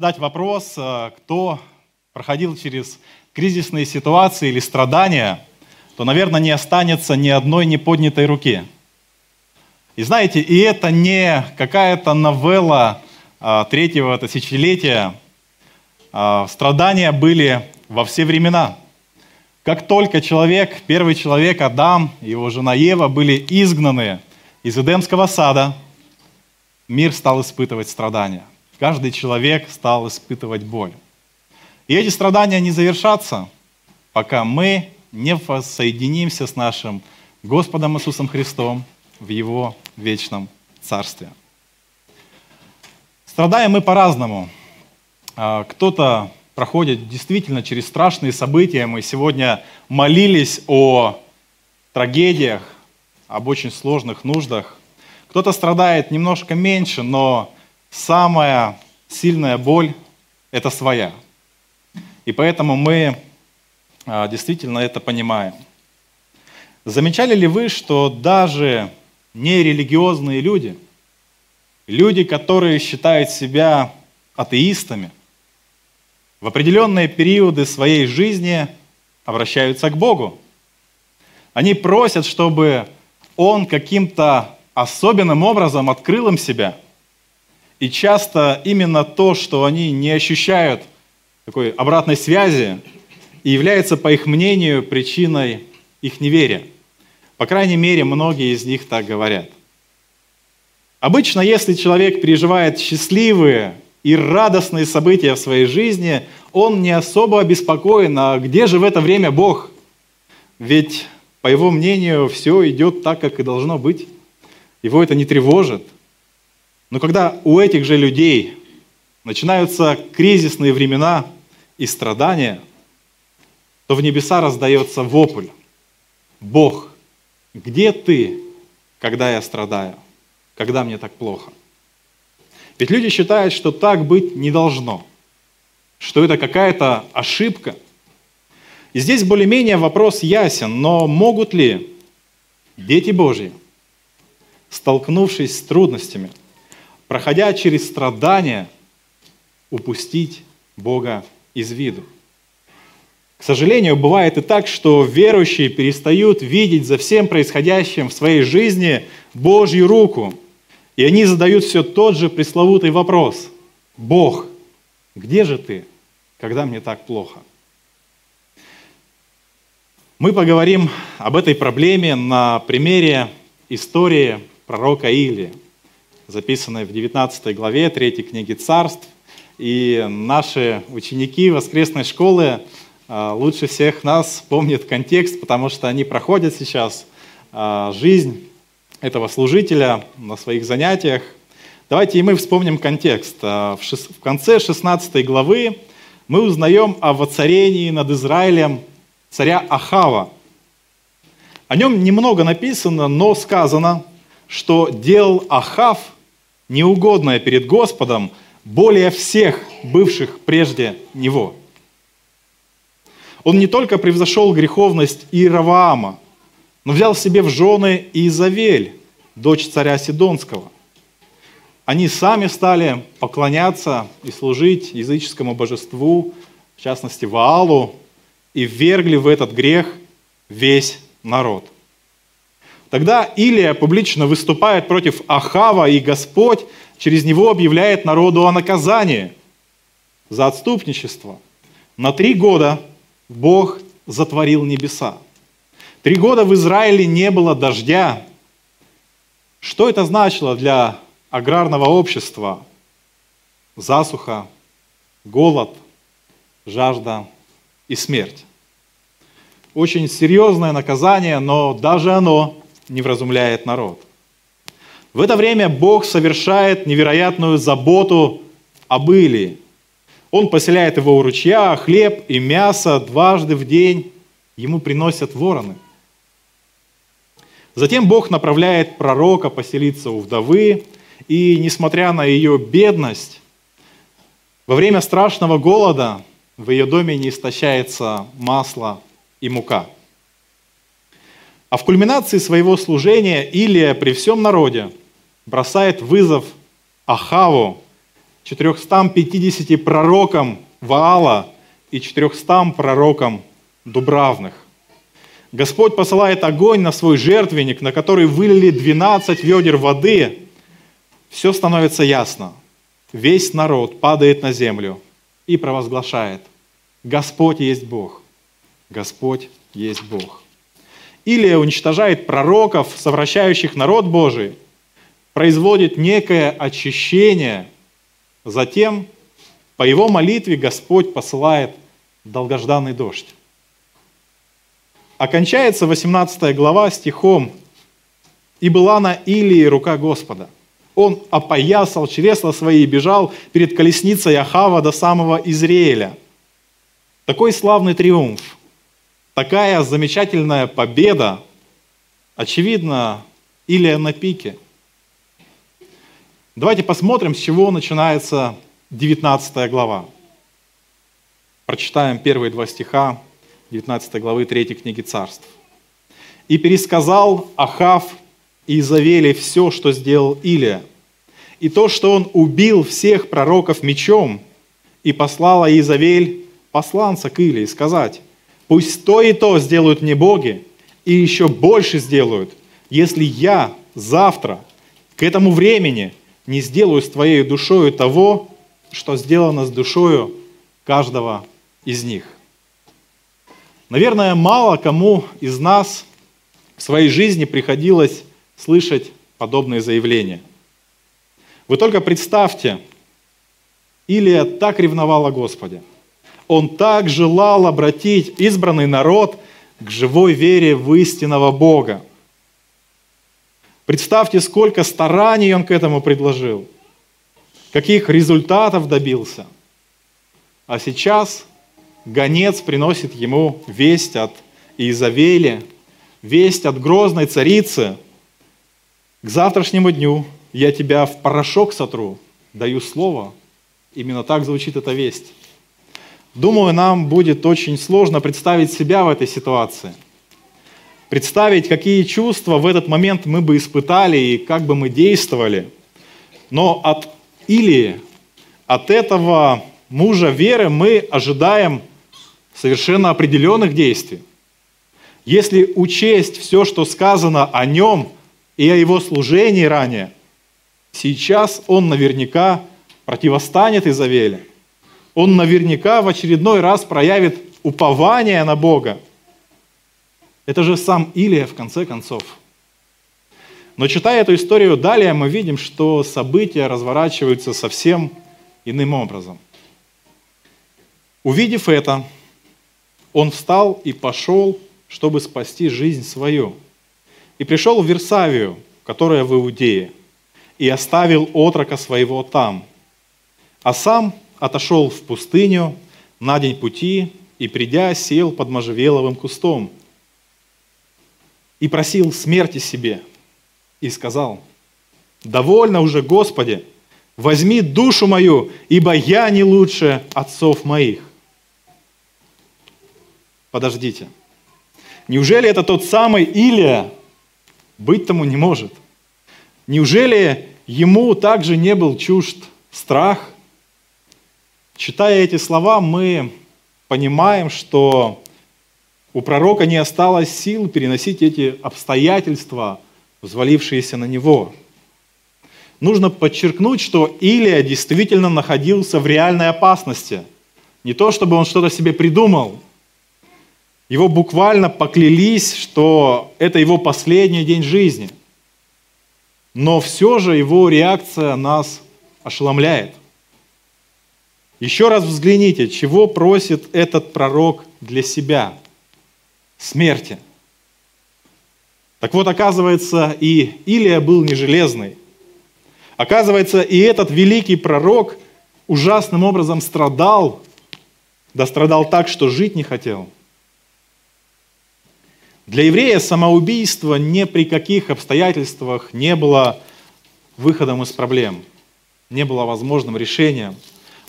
задать вопрос, э, кто проходил через кризисные ситуации или страдания, то, наверное, не останется ни одной неподнятой руки. И знаете, и это не какая-то новелла а, третьего тысячелетия. А, страдания были во все времена. Как только человек, первый человек Адам и его жена Ева были изгнаны из Эдемского сада, мир стал испытывать страдания – Каждый человек стал испытывать боль. И эти страдания не завершатся, пока мы не воссоединимся с нашим Господом Иисусом Христом в Его вечном Царстве. Страдаем мы по-разному. А, кто-то проходит действительно через страшные события. Мы сегодня молились о трагедиях, об очень сложных нуждах. Кто-то страдает немножко меньше, но самая сильная боль – это своя. И поэтому мы а, действительно это понимаем. Замечали ли вы, что даже нерелигиозные люди, люди, которые считают себя атеистами, в определенные периоды своей жизни обращаются к Богу. Они просят, чтобы Он каким-то особенным образом открыл им себя – и часто именно то, что они не ощущают такой обратной связи, и является, по их мнению, причиной их неверия. По крайней мере, многие из них так говорят. Обычно, если человек переживает счастливые и радостные события в своей жизни, он не особо обеспокоен, а где же в это время Бог? Ведь, по его мнению, все идет так, как и должно быть. Его это не тревожит – но когда у этих же людей начинаются кризисные времена и страдания, то в небеса раздается вопль. Бог, где ты, когда я страдаю, когда мне так плохо? Ведь люди считают, что так быть не должно, что это какая-то ошибка. И здесь более-менее вопрос ясен, но могут ли дети Божьи, столкнувшись с трудностями – проходя через страдания, упустить Бога из виду. К сожалению, бывает и так, что верующие перестают видеть за всем происходящим в своей жизни Божью руку. И они задают все тот же пресловутый вопрос. Бог, где же ты, когда мне так плохо? Мы поговорим об этой проблеме на примере истории пророка Илии записанной в 19 главе 3 книги Царств. И наши ученики воскресной школы а, лучше всех нас помнят контекст, потому что они проходят сейчас а, жизнь этого служителя на своих занятиях. Давайте и мы вспомним контекст. А, в конце 16 главы мы узнаем о воцарении над Израилем царя Ахава. О нем немного написано, но сказано, что делал Ахав – неугодное перед Господом более всех бывших прежде него. Он не только превзошел греховность Иераваама, но взял себе в жены Изавель, дочь царя Сидонского. Они сами стали поклоняться и служить языческому божеству, в частности Ваалу, и ввергли в этот грех весь народ – Тогда Илия публично выступает против Ахава, и Господь через него объявляет народу о наказании за отступничество. На три года Бог затворил небеса. Три года в Израиле не было дождя. Что это значило для аграрного общества? Засуха, голод, жажда и смерть. Очень серьезное наказание, но даже оно не вразумляет народ. В это время Бог совершает невероятную заботу об Илии. Он поселяет его у ручья, хлеб и мясо дважды в день ему приносят вороны. Затем Бог направляет пророка поселиться у вдовы, и, несмотря на ее бедность, во время страшного голода в ее доме не истощается масло и мука – а в кульминации своего служения Илия при всем народе бросает вызов Ахаву 450 пророкам Ваала и 400 пророкам Дубравных. Господь посылает огонь на свой жертвенник, на который вылили 12 ведер воды. Все становится ясно. Весь народ падает на землю и провозглашает, Господь есть Бог. Господь есть Бог. Или уничтожает пророков, совращающих народ Божий, производит некое очищение, затем по его молитве Господь посылает долгожданный дождь. Окончается 18 глава стихом «И была на Илии рука Господа». Он опоясал чресла свои и бежал перед колесницей Ахава до самого Израиля. Такой славный триумф, такая замечательная победа, очевидно, Илия на пике. Давайте посмотрим, с чего начинается 19 глава. Прочитаем первые два стиха 19 главы 3 книги царств. «И пересказал Ахав и Изавели все, что сделал Илия, и то, что он убил всех пророков мечом, и послала Изавель посланца к Илии сказать, пусть то и то сделают мне боги, и еще больше сделают, если я завтра к этому времени не сделаю с твоей душою того, что сделано с душою каждого из них. Наверное, мало кому из нас в своей жизни приходилось слышать подобные заявления. Вы только представьте, Илия так ревновал о Господе. Он так желал обратить избранный народ к живой вере в истинного Бога. Представьте, сколько стараний он к этому предложил, каких результатов добился. А сейчас гонец приносит ему весть от Иезавели, весть от грозной царицы. К завтрашнему дню я тебя в порошок сотру, даю слово. Именно так звучит эта весть. Думаю, нам будет очень сложно представить себя в этой ситуации. Представить, какие чувства в этот момент мы бы испытали и как бы мы действовали. Но от Илии, от этого мужа веры мы ожидаем совершенно определенных действий. Если учесть все, что сказано о нем и о его служении ранее, сейчас он наверняка противостанет Изавеле. Он наверняка в очередной раз проявит упование на Бога. Это же сам Илия, в конце концов. Но читая эту историю далее, мы видим, что события разворачиваются совсем иным образом. Увидев это, он встал и пошел, чтобы спасти жизнь свою. И пришел в Версавию, которая в Иудее, и оставил отрока своего там. А сам отошел в пустыню на день пути и, придя, сел под можжевеловым кустом и просил смерти себе и сказал, «Довольно уже, Господи, возьми душу мою, ибо я не лучше отцов моих» подождите, неужели это тот самый Илия? Быть тому не может. Неужели ему также не был чужд страх? Читая эти слова, мы понимаем, что у пророка не осталось сил переносить эти обстоятельства, взвалившиеся на него. Нужно подчеркнуть, что Илия действительно находился в реальной опасности. Не то, чтобы он что-то себе придумал, его буквально поклялись, что это его последний день жизни. Но все же его реакция нас ошеломляет. Еще раз взгляните, чего просит этот пророк для себя? Смерти. Так вот, оказывается, и Илия был не железный. Оказывается, и этот великий пророк ужасным образом страдал, да страдал так, что жить не хотел – для еврея самоубийство ни при каких обстоятельствах не было выходом из проблем, не было возможным решением.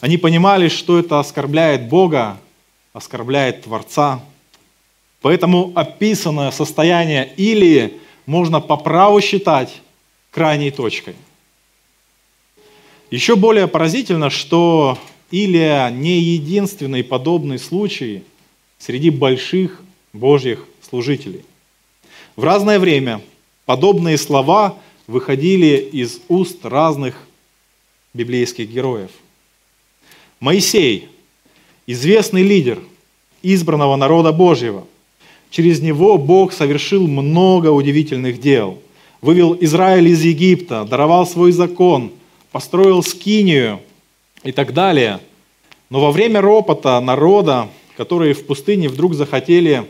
Они понимали, что это оскорбляет Бога, оскорбляет Творца. Поэтому описанное состояние Илии можно по праву считать крайней точкой. Еще более поразительно, что Илия не единственный подобный случай среди больших Божьих служителей. В разное время подобные слова выходили из уст разных библейских героев. Моисей, известный лидер избранного народа Божьего, через него Бог совершил много удивительных дел. Вывел Израиль из Египта, даровал свой закон, построил скинию и так далее. Но во время ропота народа, которые в пустыне вдруг захотели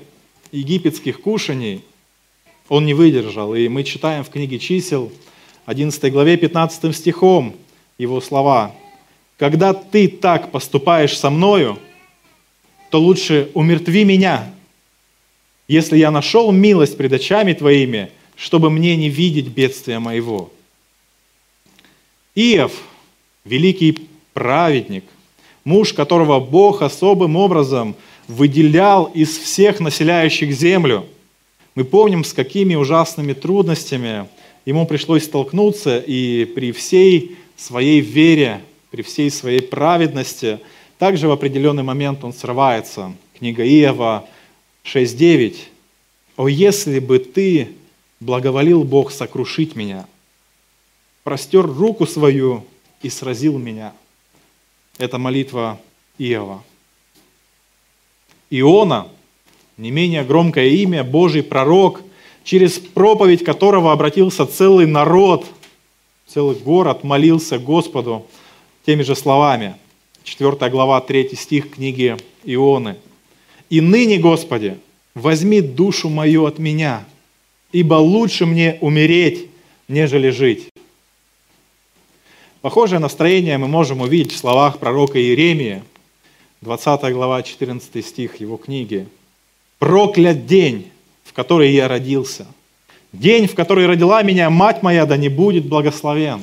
египетских кушаний, он не выдержал. И мы читаем в книге чисел, 11 главе 15 стихом его слова. «Когда ты так поступаешь со мною, то лучше умертви меня, если я нашел милость пред очами твоими, чтобы мне не видеть бедствия моего». Иов, великий праведник, муж которого Бог особым образом выделял из всех населяющих землю – мы помним, с какими ужасными трудностями ему пришлось столкнуться, и при всей своей вере, при всей своей праведности, также в определенный момент он срывается. Книга Иова 6.9. «О, если бы ты благоволил Бог сокрушить меня, простер руку свою и сразил меня». Это молитва Иова. Иона – не менее громкое имя, Божий пророк, через проповедь которого обратился целый народ, целый город молился Господу теми же словами. 4 глава, 3 стих книги Ионы. «И ныне, Господи, возьми душу мою от меня, ибо лучше мне умереть, нежели жить». Похожее настроение мы можем увидеть в словах пророка Иеремии, 20 глава, 14 стих его книги – Проклят день, в который я родился. День, в который родила меня мать моя, да не будет благословен.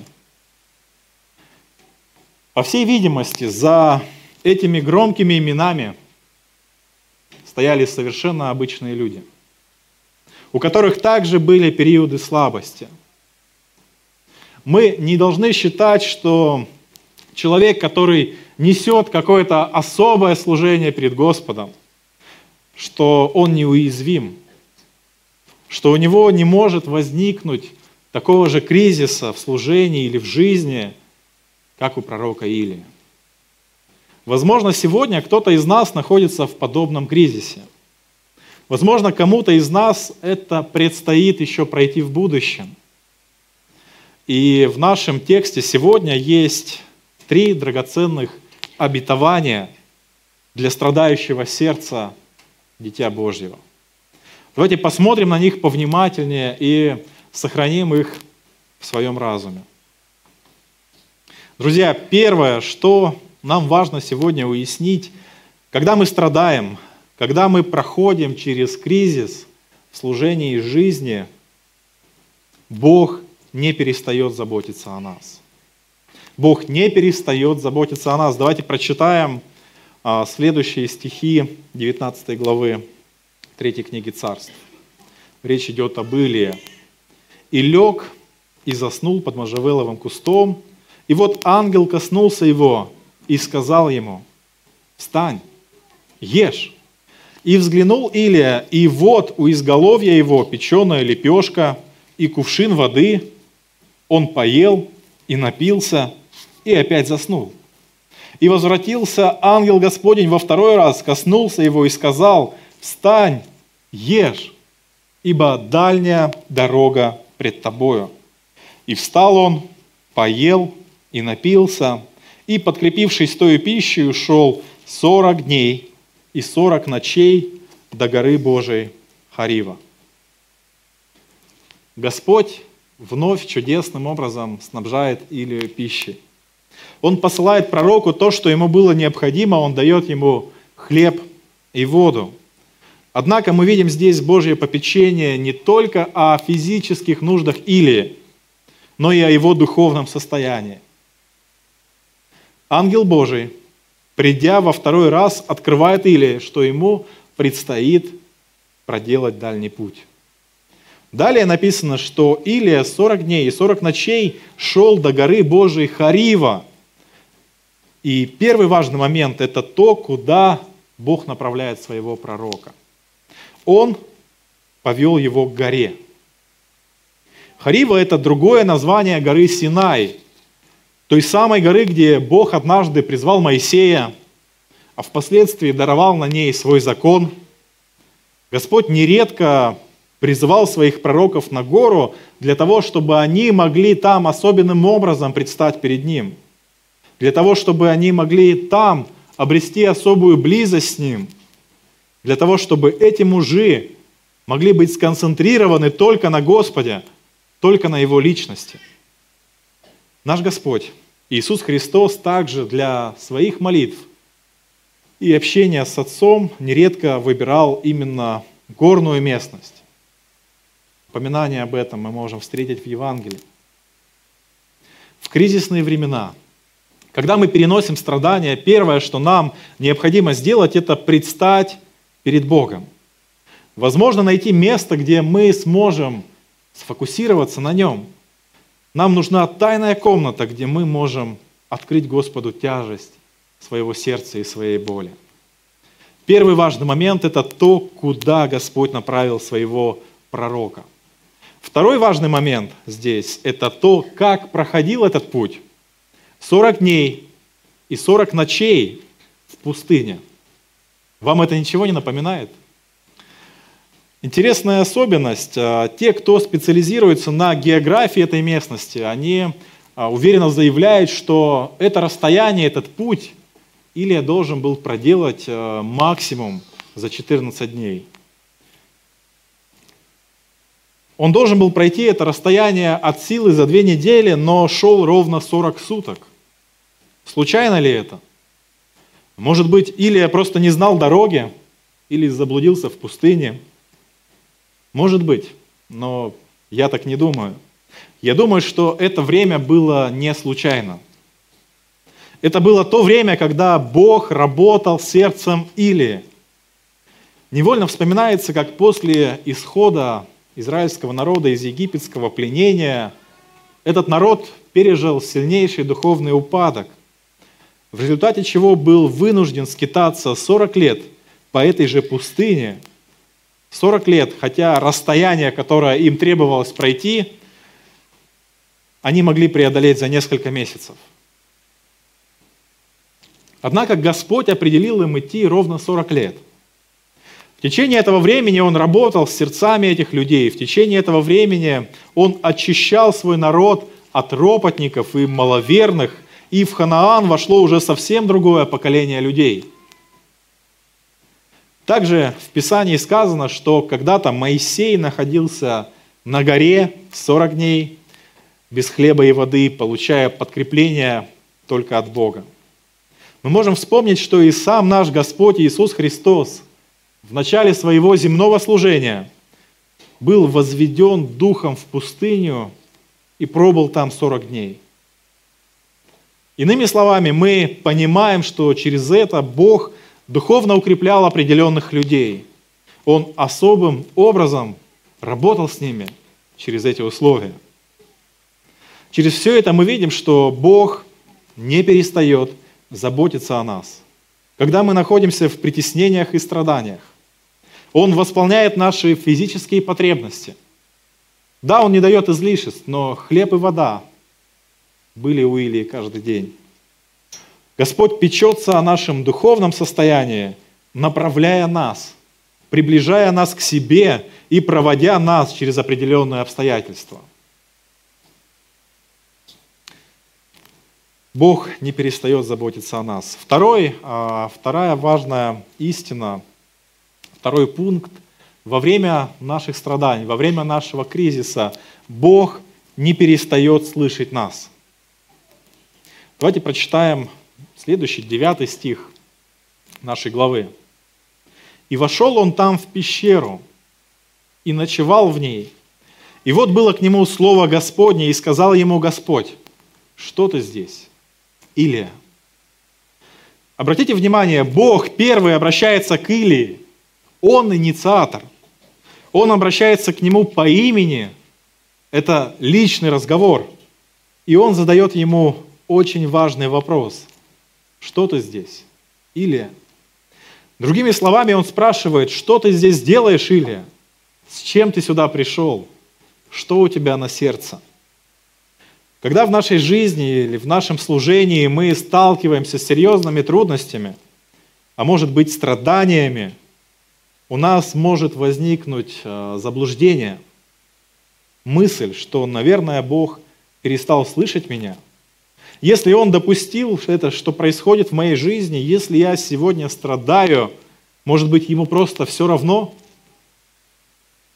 По всей видимости, за этими громкими именами стояли совершенно обычные люди, у которых также были периоды слабости. Мы не должны считать, что человек, который несет какое-то особое служение перед Господом – что он неуязвим, что у него не может возникнуть такого же кризиса в служении или в жизни, как у пророка Илии. Возможно, сегодня кто-то из нас находится в подобном кризисе. Возможно, кому-то из нас это предстоит еще пройти в будущем. И в нашем тексте сегодня есть три драгоценных обетования для страдающего сердца Дитя Божьего. Давайте посмотрим на них повнимательнее и сохраним их в своем разуме. Друзья, первое, что нам важно сегодня уяснить, когда мы страдаем, когда мы проходим через кризис в служении жизни, Бог не перестает заботиться о нас. Бог не перестает заботиться о нас. Давайте прочитаем а, следующие стихи 19 главы 3 книги Царств. Речь идет об Илии. «И лег, и заснул под можжевеловым кустом, и вот ангел коснулся его и сказал ему, «Встань, ешь». И взглянул Илия, и вот у изголовья его печеная лепешка и кувшин воды. Он поел и напился, и опять заснул. И возвратился ангел Господень во второй раз, коснулся его и сказал, «Встань, ешь, ибо дальняя дорога пред тобою». И встал он, поел и напился, и, подкрепившись той пищей, ушел сорок дней и сорок ночей до горы Божией Харива. Господь вновь чудесным образом снабжает Илию пищей. Он посылает пророку то, что ему было необходимо, он дает ему хлеб и воду. Однако мы видим здесь Божье попечение не только о физических нуждах Илии, но и о его духовном состоянии. Ангел Божий, придя во второй раз, открывает Илии, что ему предстоит проделать дальний путь. Далее написано, что Илия 40 дней и 40 ночей шел до горы Божией Харива – И первый важный момент – это то, куда Бог направляет своего пророка. Он повел его к горе. Харива – это другое название горы Синай, той самой горы, где Бог однажды призвал Моисея, а впоследствии даровал на ней свой закон. Господь нередко призывал своих пророков на гору для того, чтобы они могли там особенным образом предстать перед Ним, для того, чтобы они могли там обрести особую близость с Ним, для того, чтобы эти мужи могли быть сконцентрированы только на Господе, только на Его личности. Наш Господь, Иисус Христос, также для своих молитв и общения с Отцом нередко выбирал именно горную местность. Упоминание об этом мы можем встретить в Евангелии. В кризисные времена, когда мы переносим страдания, первое, что нам необходимо сделать, это предстать перед Богом. Возможно, найти место, где мы сможем сфокусироваться на Нем. Нам нужна тайная комната, где мы можем открыть Господу тяжесть своего сердца и своей боли. Первый важный момент – это то, куда Господь направил своего пророка – Второй важный момент здесь – это то, как проходил этот путь. 40 дней и 40 ночей в пустыне. Вам это ничего не напоминает? Интересная особенность. А, те, кто специализируется на географии этой местности, они а, уверенно заявляют, что это расстояние, этот путь Илия должен был проделать а, максимум за 14 дней. Он должен был пройти это расстояние от силы за две недели, но шел ровно 40 суток. Случайно ли это? Может быть, или я просто не знал дороги, или заблудился в пустыне. Может быть, но я так не думаю. Я думаю, что это время было не случайно. Это было то время, когда Бог работал сердцем Или. Невольно вспоминается, как после исхода израильского народа из египетского пленения, этот народ пережил сильнейший духовный упадок, в результате чего был вынужден скитаться 40 лет по этой же пустыне. 40 лет, хотя расстояние, которое им требовалось пройти, они могли преодолеть за несколько месяцев. Однако Господь определил им идти ровно 40 лет – в течение этого времени он работал с сердцами этих людей. В течение этого времени он очищал свой народ от ропотников и маловерных, и в Ханаан вошло уже совсем другое поколение людей. Также в Писании сказано, что когда-то Моисей находился на горе 40 дней без хлеба и воды, получая подкрепление только от Бога. Мы можем вспомнить, что и сам наш Господь Иисус Христос – в начале своего земного служения был возведен духом в пустыню и пробыл там 40 дней. Иными словами, мы понимаем, что через это Бог духовно укреплял определенных людей. Он особым образом работал с ними через эти условия. Через все это мы видим, что Бог не перестает заботиться о нас. Когда мы находимся в притеснениях и страданиях, он восполняет наши физические потребности. Да, Он не дает излишеств, но хлеб и вода были у Илии каждый день. Господь печется о нашем духовном состоянии, направляя нас, приближая нас к себе и проводя нас через определенные обстоятельства. Бог не перестает заботиться о нас. Второй, а, вторая важная истина – Второй пункт. Во время наших страданий, во время нашего кризиса Бог не перестает слышать нас. Давайте прочитаем следующий, девятый стих нашей главы. «И вошел он там в пещеру, и ночевал в ней. И вот было к нему слово Господне, и сказал ему Господь, что ты здесь? Илия. Обратите внимание, Бог первый обращается к Илии. Он инициатор. Он обращается к нему по имени. Это личный разговор. И он задает ему очень важный вопрос. Что ты здесь? Илия. Другими словами, он спрашивает, что ты здесь делаешь, Илия? С чем ты сюда пришел? Что у тебя на сердце? Когда в нашей жизни или в нашем служении мы сталкиваемся с серьезными трудностями, а может быть страданиями, у нас может возникнуть э, заблуждение, мысль, что, наверное, Бог перестал слышать меня. Если Он допустил это, что происходит в моей жизни, если я сегодня страдаю, может быть, Ему просто все равно?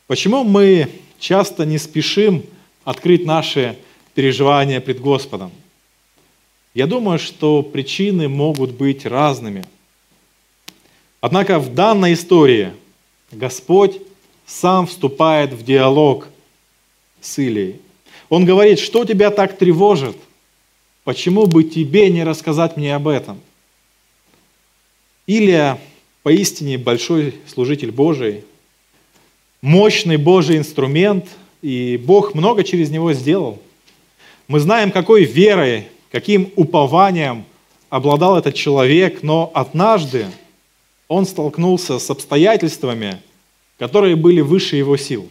Почему мы часто не спешим открыть наши переживания пред Господом? Я думаю, что причины могут быть разными. Однако в данной истории Господь сам вступает в диалог с Илией. Он говорит, что тебя так тревожит? Почему бы тебе не рассказать мне об этом? Илия поистине большой служитель Божий, мощный Божий инструмент, и Бог много через него сделал. Мы знаем, какой верой, каким упованием обладал этот человек, но однажды он столкнулся с обстоятельствами, которые были выше его сил.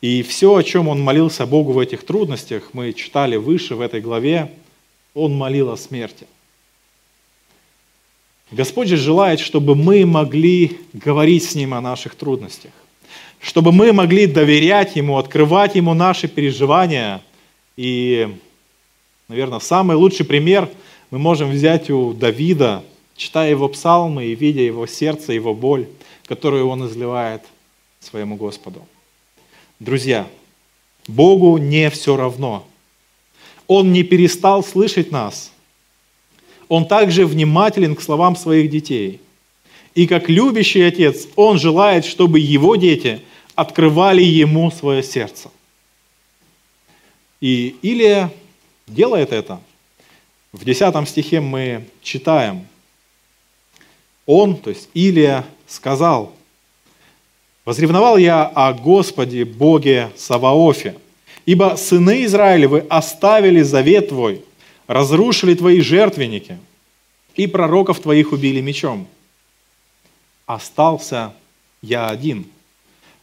И все, о чем он молился Богу в этих трудностях, мы читали выше в этой главе, он молил о смерти. Господь же желает, чтобы мы могли говорить с Ним о наших трудностях, чтобы мы могли доверять Ему, открывать Ему наши переживания. И, наверное, самый лучший пример мы можем взять у Давида, читая его псалмы и видя его сердце, его боль, которую он изливает своему Господу. Друзья, Богу не все равно. Он не перестал слышать нас. Он также внимателен к словам своих детей. И как любящий отец, он желает, чтобы его дети открывали ему свое сердце. И Илия делает это. В 10 стихе мы читаем – он, то есть Илия, сказал, «Возревновал я о Господе Боге Саваофе, ибо сыны Израилевы оставили завет твой, разрушили твои жертвенники, и пророков твоих убили мечом. Остался я один,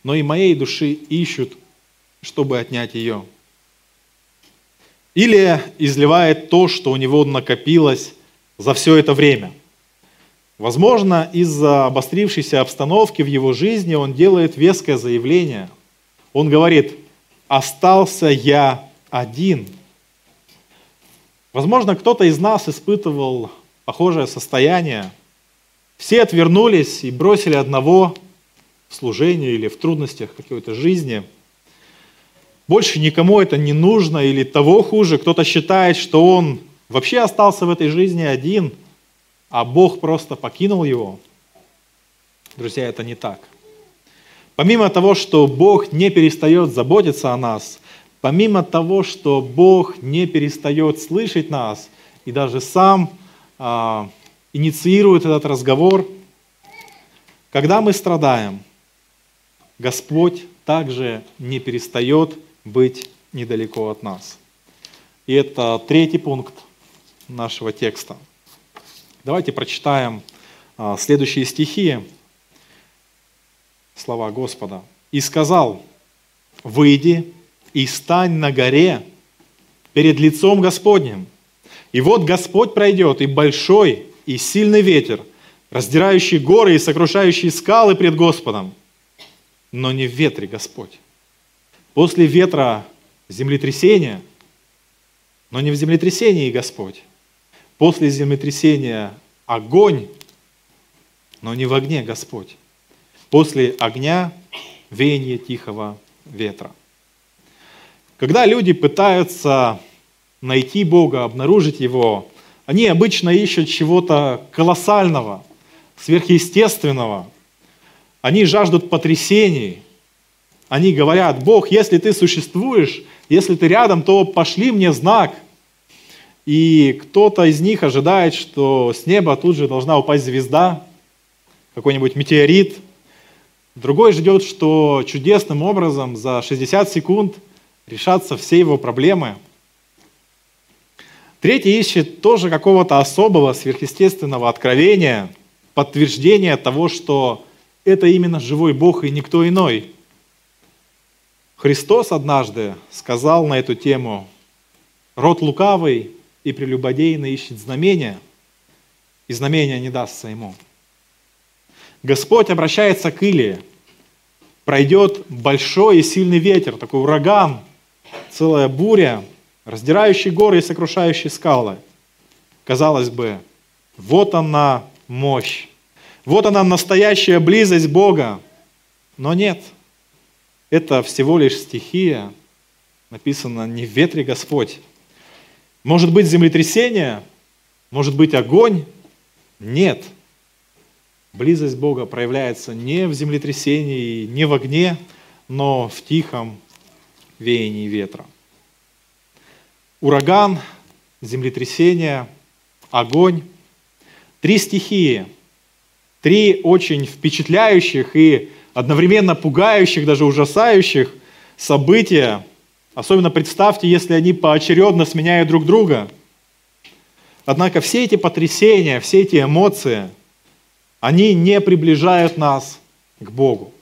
но и моей души ищут, чтобы отнять ее». Илия изливает то, что у него накопилось за все это время – Возможно, из-за обострившейся обстановки в его жизни он делает веское заявление. Он говорит, остался я один. Возможно, кто-то из нас испытывал похожее состояние. Все отвернулись и бросили одного в служении или в трудностях какой-то жизни. Больше никому это не нужно или того хуже, кто-то считает, что он вообще остался в этой жизни один – а Бог просто покинул его, друзья, это не так. Помимо того, что Бог не перестает заботиться о нас, помимо того, что Бог не перестает слышать нас и даже сам а, инициирует этот разговор, когда мы страдаем, Господь также не перестает быть недалеко от нас. И это третий пункт нашего текста – Давайте прочитаем а, следующие стихи, слова Господа. «И сказал, выйди и стань на горе перед лицом Господним. И вот Господь пройдет, и большой, и сильный ветер, раздирающий горы и сокрушающий скалы пред Господом. Но не в ветре Господь. После ветра землетрясение, но не в землетрясении Господь. После землетрясения огонь, но не в огне Господь. После огня веяние тихого ветра. Когда люди пытаются найти Бога, обнаружить Его, они обычно ищут чего-то колоссального, сверхъестественного. Они жаждут потрясений. Они говорят, Бог, если ты существуешь, если ты рядом, то пошли мне знак. И кто-то из них ожидает, что с неба тут же должна упасть звезда, какой-нибудь метеорит. Другой ждет, что чудесным образом за 60 секунд решатся все его проблемы. Третий ищет тоже какого-то особого сверхъестественного откровения, подтверждения того, что это именно живой Бог и никто иной. Христос однажды сказал на эту тему, «Род лукавый и прелюбодейный ищет знамения, и знамения не дастся ему». Господь обращается к Илии. Пройдет большой и сильный ветер, такой ураган, целая буря, раздирающий горы и сокрушающий скалы. Казалось бы, вот она мощь, вот она настоящая близость Бога. Но нет, это всего лишь стихия, написано «не в ветре Господь». Может быть землетрясение, может быть огонь? Нет – Близость Бога проявляется не в землетрясении, не в огне, но в тихом веянии ветра. Ураган, землетрясение, огонь. Три стихии, три очень впечатляющих и одновременно пугающих, даже ужасающих события. Особенно представьте, если они поочередно сменяют друг друга. Однако все эти потрясения, все эти эмоции – они не приближают нас к Богу.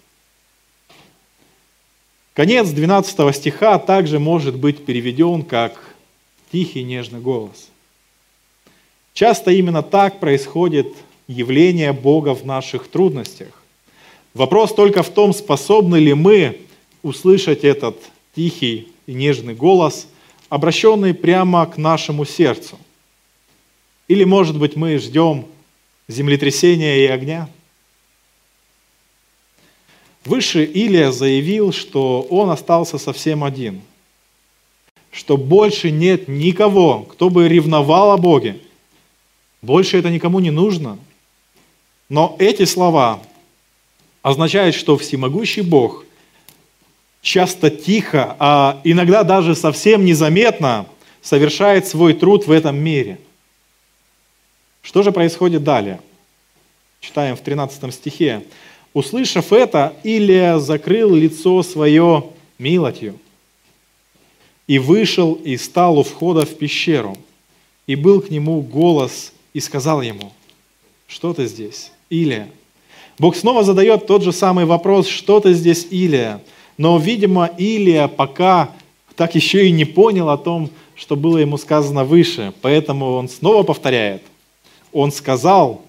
Конец 12 стиха также может быть переведен как «тихий нежный голос». Часто именно так происходит явление Бога в наших трудностях. Вопрос только в том, способны ли мы услышать этот тихий и нежный голос, обращенный прямо к нашему сердцу. Или, может быть, мы ждем землетрясения и огня. Выше Илия заявил, что он остался совсем один, что больше нет никого, кто бы ревновал о Боге. Больше это никому не нужно. Но эти слова означают, что всемогущий Бог часто тихо, а иногда даже совсем незаметно совершает свой труд в этом мире – что же происходит далее? Читаем в 13 стихе. «Услышав это, Илия закрыл лицо свое милотью и вышел и стал у входа в пещеру. И был к нему голос и сказал ему, что ты здесь, Илия? Бог снова задает тот же самый вопрос, что ты здесь, Илия? Но, видимо, Илия пока так еще и не понял о том, что было ему сказано выше, поэтому он снова повторяет, он сказал,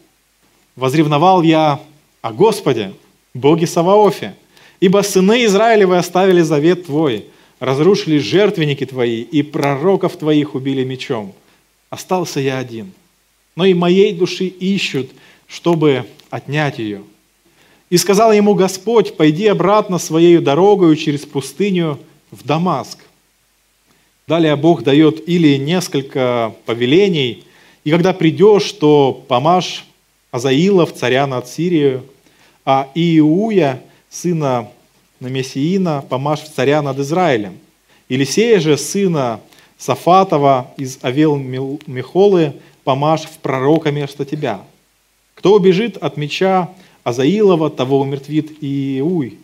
возревновал я о Господе, Боге Саваофе, ибо сыны Израилевы оставили завет Твой, разрушили жертвенники Твои, и пророков Твоих убили мечом. Остался я один, но и моей души ищут, чтобы отнять ее. И сказал ему Господь, пойди обратно своей дорогою через пустыню в Дамаск. Далее Бог дает или несколько повелений – и когда придешь, то помажь Азаилов, царя над Сирией, а Иуя, сына Намесиина, помажь царя над Израилем. Елисея же, сына Сафатова из Авел-Мехолы, помажь в пророка вместо тебя. Кто убежит от меча Азаилова, того умертвит Иуй.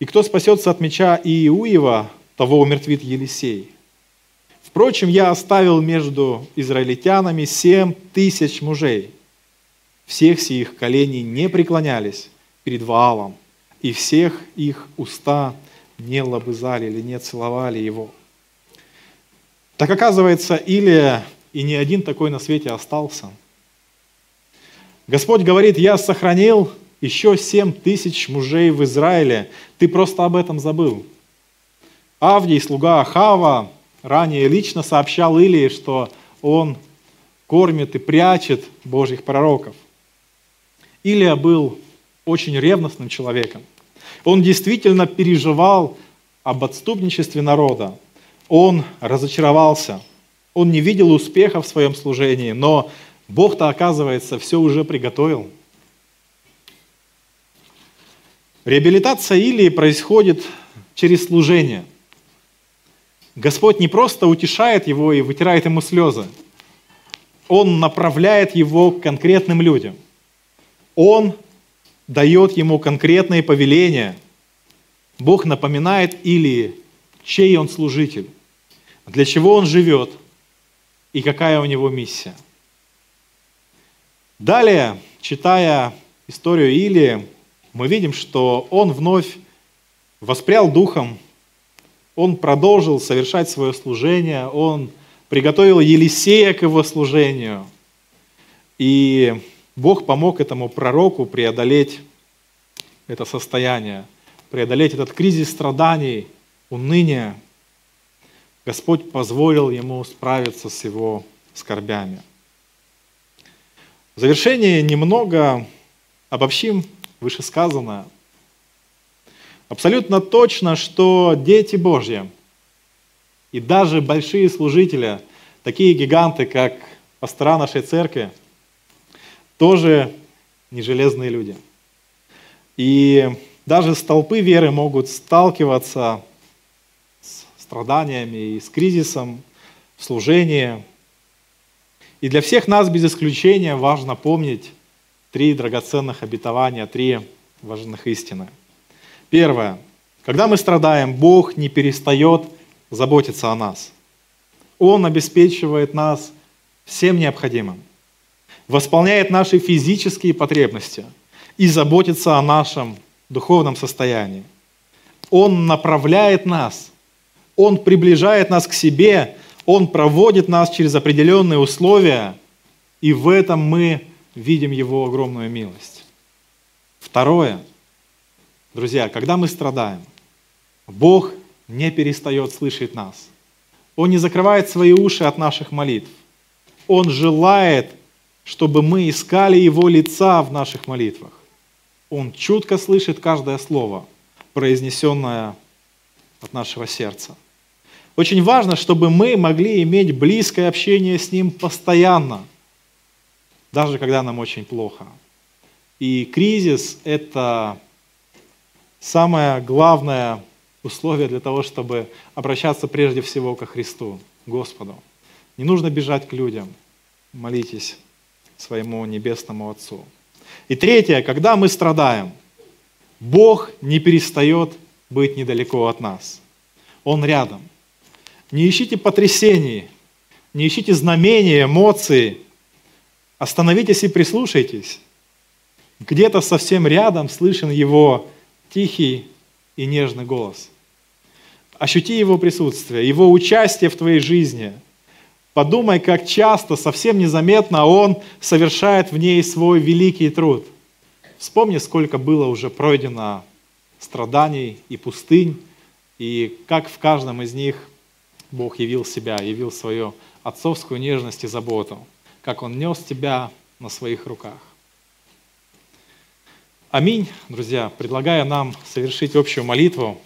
И кто спасется от меча Иуева, того умертвит Елисей. Впрочем, я оставил между израильтянами семь тысяч мужей. Всех сих коленей не преклонялись перед Ваалом, и всех их уста не лобызали или не целовали его. Так оказывается, Илия и ни один такой на свете остался. Господь говорит, я сохранил еще семь тысяч мужей в Израиле, ты просто об этом забыл. Авдий, слуга Ахава, ранее лично сообщал Илии, что он кормит и прячет Божьих пророков. Илия был очень ревностным человеком. Он действительно переживал об отступничестве народа. Он разочаровался. Он не видел успеха в своем служении, но Бог-то, оказывается, все уже приготовил. Реабилитация Илии происходит через служение. Господь не просто утешает его и вытирает ему слезы. Он направляет его к конкретным людям. Он дает ему конкретные повеления. Бог напоминает Илии, чей он служитель, для чего он живет и какая у него миссия. Далее, читая историю Илии, мы видим, что он вновь воспрял духом, он продолжил совершать свое служение, он приготовил Елисея к его служению. И Бог помог этому пророку преодолеть это состояние, преодолеть этот кризис страданий, уныния. Господь позволил ему справиться с его скорбями. В завершение немного обобщим вышесказанное. Абсолютно точно, что дети Божьи и даже большие служители, такие гиганты, как пастора нашей церкви, тоже не железные люди. И даже столпы веры могут сталкиваться с страданиями и с кризисом в служении. И для всех нас без исключения важно помнить три драгоценных обетования, три важных истины – Первое. Когда мы страдаем, Бог не перестает заботиться о нас. Он обеспечивает нас всем необходимым, восполняет наши физические потребности и заботится о нашем духовном состоянии. Он направляет нас, Он приближает нас к себе, Он проводит нас через определенные условия, и в этом мы видим Его огромную милость. Второе – Друзья, когда мы страдаем, Бог не перестает слышать нас. Он не закрывает свои уши от наших молитв. Он желает, чтобы мы искали Его лица в наших молитвах. Он чутко слышит каждое слово, произнесенное от нашего сердца. Очень важно, чтобы мы могли иметь близкое общение с Ним постоянно, даже когда нам очень плохо. И кризис – это самое главное условие для того, чтобы обращаться прежде всего ко Христу, Господу. Не нужно бежать к людям. Молитесь своему небесному Отцу. И третье, когда мы страдаем, Бог не перестает быть недалеко от нас. Он рядом. Не ищите потрясений, не ищите знамения, эмоций. Остановитесь и прислушайтесь. Где-то совсем рядом слышен Его тихий и нежный голос. Ощути Его присутствие, Его участие в твоей жизни. Подумай, как часто, совсем незаметно Он совершает в ней свой великий труд. Вспомни, сколько было уже пройдено страданий и пустынь, и как в каждом из них Бог явил себя, явил свою отцовскую нежность и заботу, как Он нес тебя на своих руках. Аминь, друзья. Предлагаю нам совершить общую молитву